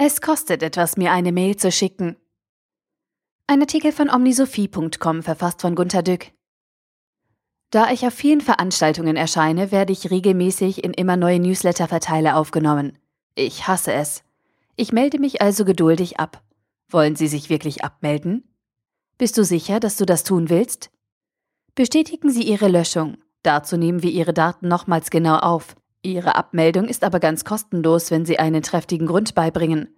Es kostet etwas, mir eine Mail zu schicken. Ein Artikel von omnisophie.com verfasst von Gunter Dück. Da ich auf vielen Veranstaltungen erscheine, werde ich regelmäßig in immer neue Newsletter-Verteiler aufgenommen. Ich hasse es. Ich melde mich also geduldig ab. Wollen Sie sich wirklich abmelden? Bist du sicher, dass du das tun willst? Bestätigen Sie Ihre Löschung. Dazu nehmen wir Ihre Daten nochmals genau auf. Ihre Abmeldung ist aber ganz kostenlos, wenn Sie einen trefftigen Grund beibringen.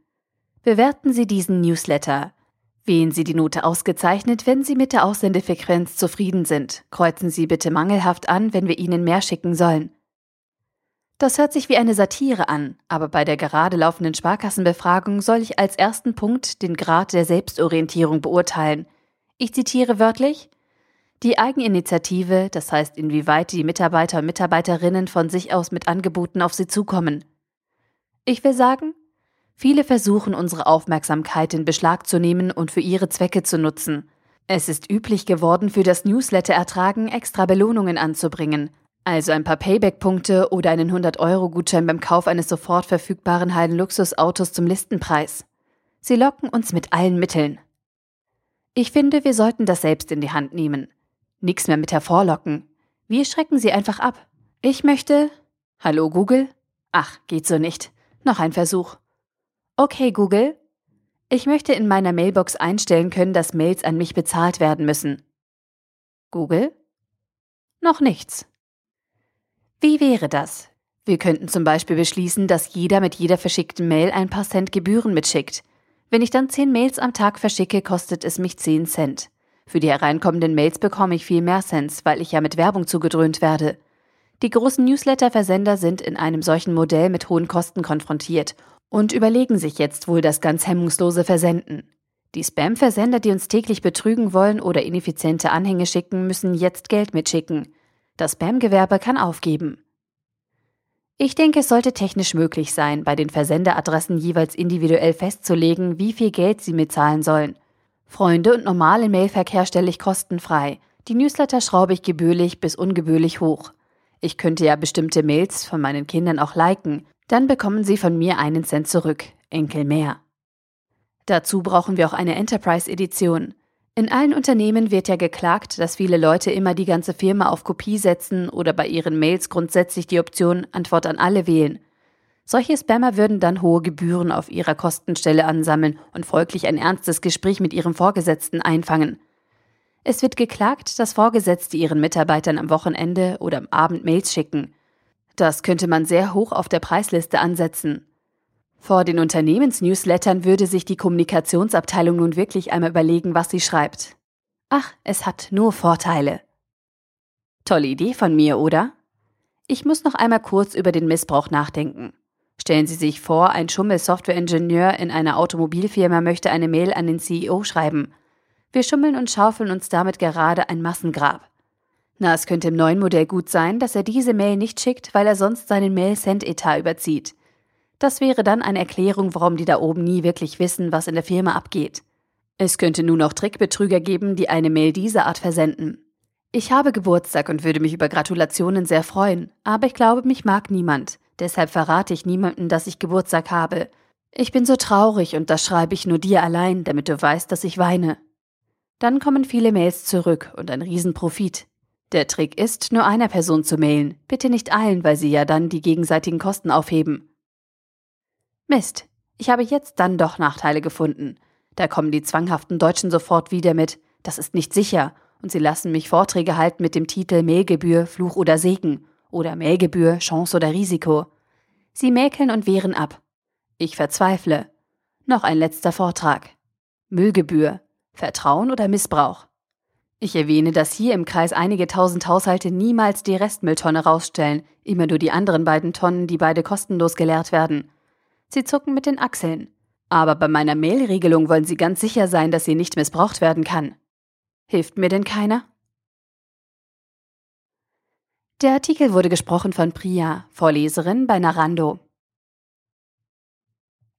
Bewerten Sie diesen Newsletter. Wählen Sie die Note ausgezeichnet, wenn Sie mit der Aussendefrequenz zufrieden sind. Kreuzen Sie bitte mangelhaft an, wenn wir Ihnen mehr schicken sollen. Das hört sich wie eine Satire an, aber bei der gerade laufenden Sparkassenbefragung soll ich als ersten Punkt den Grad der Selbstorientierung beurteilen. Ich zitiere wörtlich die Eigeninitiative, das heißt inwieweit die Mitarbeiter und Mitarbeiterinnen von sich aus mit Angeboten auf sie zukommen. Ich will sagen, viele versuchen unsere Aufmerksamkeit in Beschlag zu nehmen und für ihre Zwecke zu nutzen. Es ist üblich geworden, für das Newsletter-Ertragen extra Belohnungen anzubringen, also ein paar Payback-Punkte oder einen 100-Euro-Gutschein beim Kauf eines sofort verfügbaren heilen Luxusautos zum Listenpreis. Sie locken uns mit allen Mitteln. Ich finde, wir sollten das selbst in die Hand nehmen. Nix mehr mit hervorlocken. Wir schrecken sie einfach ab. Ich möchte. Hallo Google? Ach, geht so nicht. Noch ein Versuch. Okay, Google. Ich möchte in meiner Mailbox einstellen können, dass Mails an mich bezahlt werden müssen. Google? Noch nichts. Wie wäre das? Wir könnten zum Beispiel beschließen, dass jeder mit jeder verschickten Mail ein paar Cent Gebühren mitschickt. Wenn ich dann zehn Mails am Tag verschicke, kostet es mich zehn Cent. Für die hereinkommenden Mails bekomme ich viel mehr Cents, weil ich ja mit Werbung zugedröhnt werde. Die großen Newsletter-Versender sind in einem solchen Modell mit hohen Kosten konfrontiert und überlegen sich jetzt wohl das ganz hemmungslose Versenden. Die Spam-Versender, die uns täglich betrügen wollen oder ineffiziente Anhänge schicken, müssen jetzt Geld mitschicken. Das Spam-Gewerbe kann aufgeben. Ich denke, es sollte technisch möglich sein, bei den Versenderadressen jeweils individuell festzulegen, wie viel Geld sie mitzahlen sollen. Freunde und normalen Mailverkehr stelle ich kostenfrei. Die Newsletter schraube ich gebührlich bis ungebührlich hoch. Ich könnte ja bestimmte Mails von meinen Kindern auch liken. Dann bekommen sie von mir einen Cent zurück. Enkel mehr. Dazu brauchen wir auch eine Enterprise-Edition. In allen Unternehmen wird ja geklagt, dass viele Leute immer die ganze Firma auf Kopie setzen oder bei ihren Mails grundsätzlich die Option Antwort an alle wählen. Solche Spammer würden dann hohe Gebühren auf ihrer Kostenstelle ansammeln und folglich ein ernstes Gespräch mit ihrem Vorgesetzten einfangen. Es wird geklagt, dass Vorgesetzte ihren Mitarbeitern am Wochenende oder am Abend Mails schicken. Das könnte man sehr hoch auf der Preisliste ansetzen. Vor den Unternehmensnewslettern würde sich die Kommunikationsabteilung nun wirklich einmal überlegen, was sie schreibt. Ach, es hat nur Vorteile. Tolle Idee von mir, oder? Ich muss noch einmal kurz über den Missbrauch nachdenken. Stellen Sie sich vor, ein Schummel-Software-Ingenieur in einer Automobilfirma möchte eine Mail an den CEO schreiben. Wir schummeln und schaufeln uns damit gerade ein Massengrab. Na, es könnte im neuen Modell gut sein, dass er diese Mail nicht schickt, weil er sonst seinen Mail-Send-Etat überzieht. Das wäre dann eine Erklärung, warum die da oben nie wirklich wissen, was in der Firma abgeht. Es könnte nun auch Trickbetrüger geben, die eine Mail dieser Art versenden. Ich habe Geburtstag und würde mich über Gratulationen sehr freuen, aber ich glaube, mich mag niemand. Deshalb verrate ich niemandem, dass ich Geburtstag habe. Ich bin so traurig und das schreibe ich nur dir allein, damit du weißt, dass ich weine. Dann kommen viele Mails zurück und ein Riesenprofit. Der Trick ist, nur einer Person zu mailen. Bitte nicht allen, weil sie ja dann die gegenseitigen Kosten aufheben. Mist. Ich habe jetzt dann doch Nachteile gefunden. Da kommen die zwanghaften Deutschen sofort wieder mit. Das ist nicht sicher. Und sie lassen mich Vorträge halten mit dem Titel Mailgebühr, Fluch oder Segen oder Mähgebühr, Chance oder Risiko. Sie mäkeln und wehren ab. Ich verzweifle. Noch ein letzter Vortrag. Müllgebühr, Vertrauen oder Missbrauch. Ich erwähne, dass hier im Kreis einige tausend Haushalte niemals die Restmülltonne rausstellen, immer nur die anderen beiden Tonnen, die beide kostenlos geleert werden. Sie zucken mit den Achseln. Aber bei meiner Mailregelung wollen sie ganz sicher sein, dass sie nicht missbraucht werden kann. Hilft mir denn keiner? Der Artikel wurde gesprochen von Priya, Vorleserin bei Narando.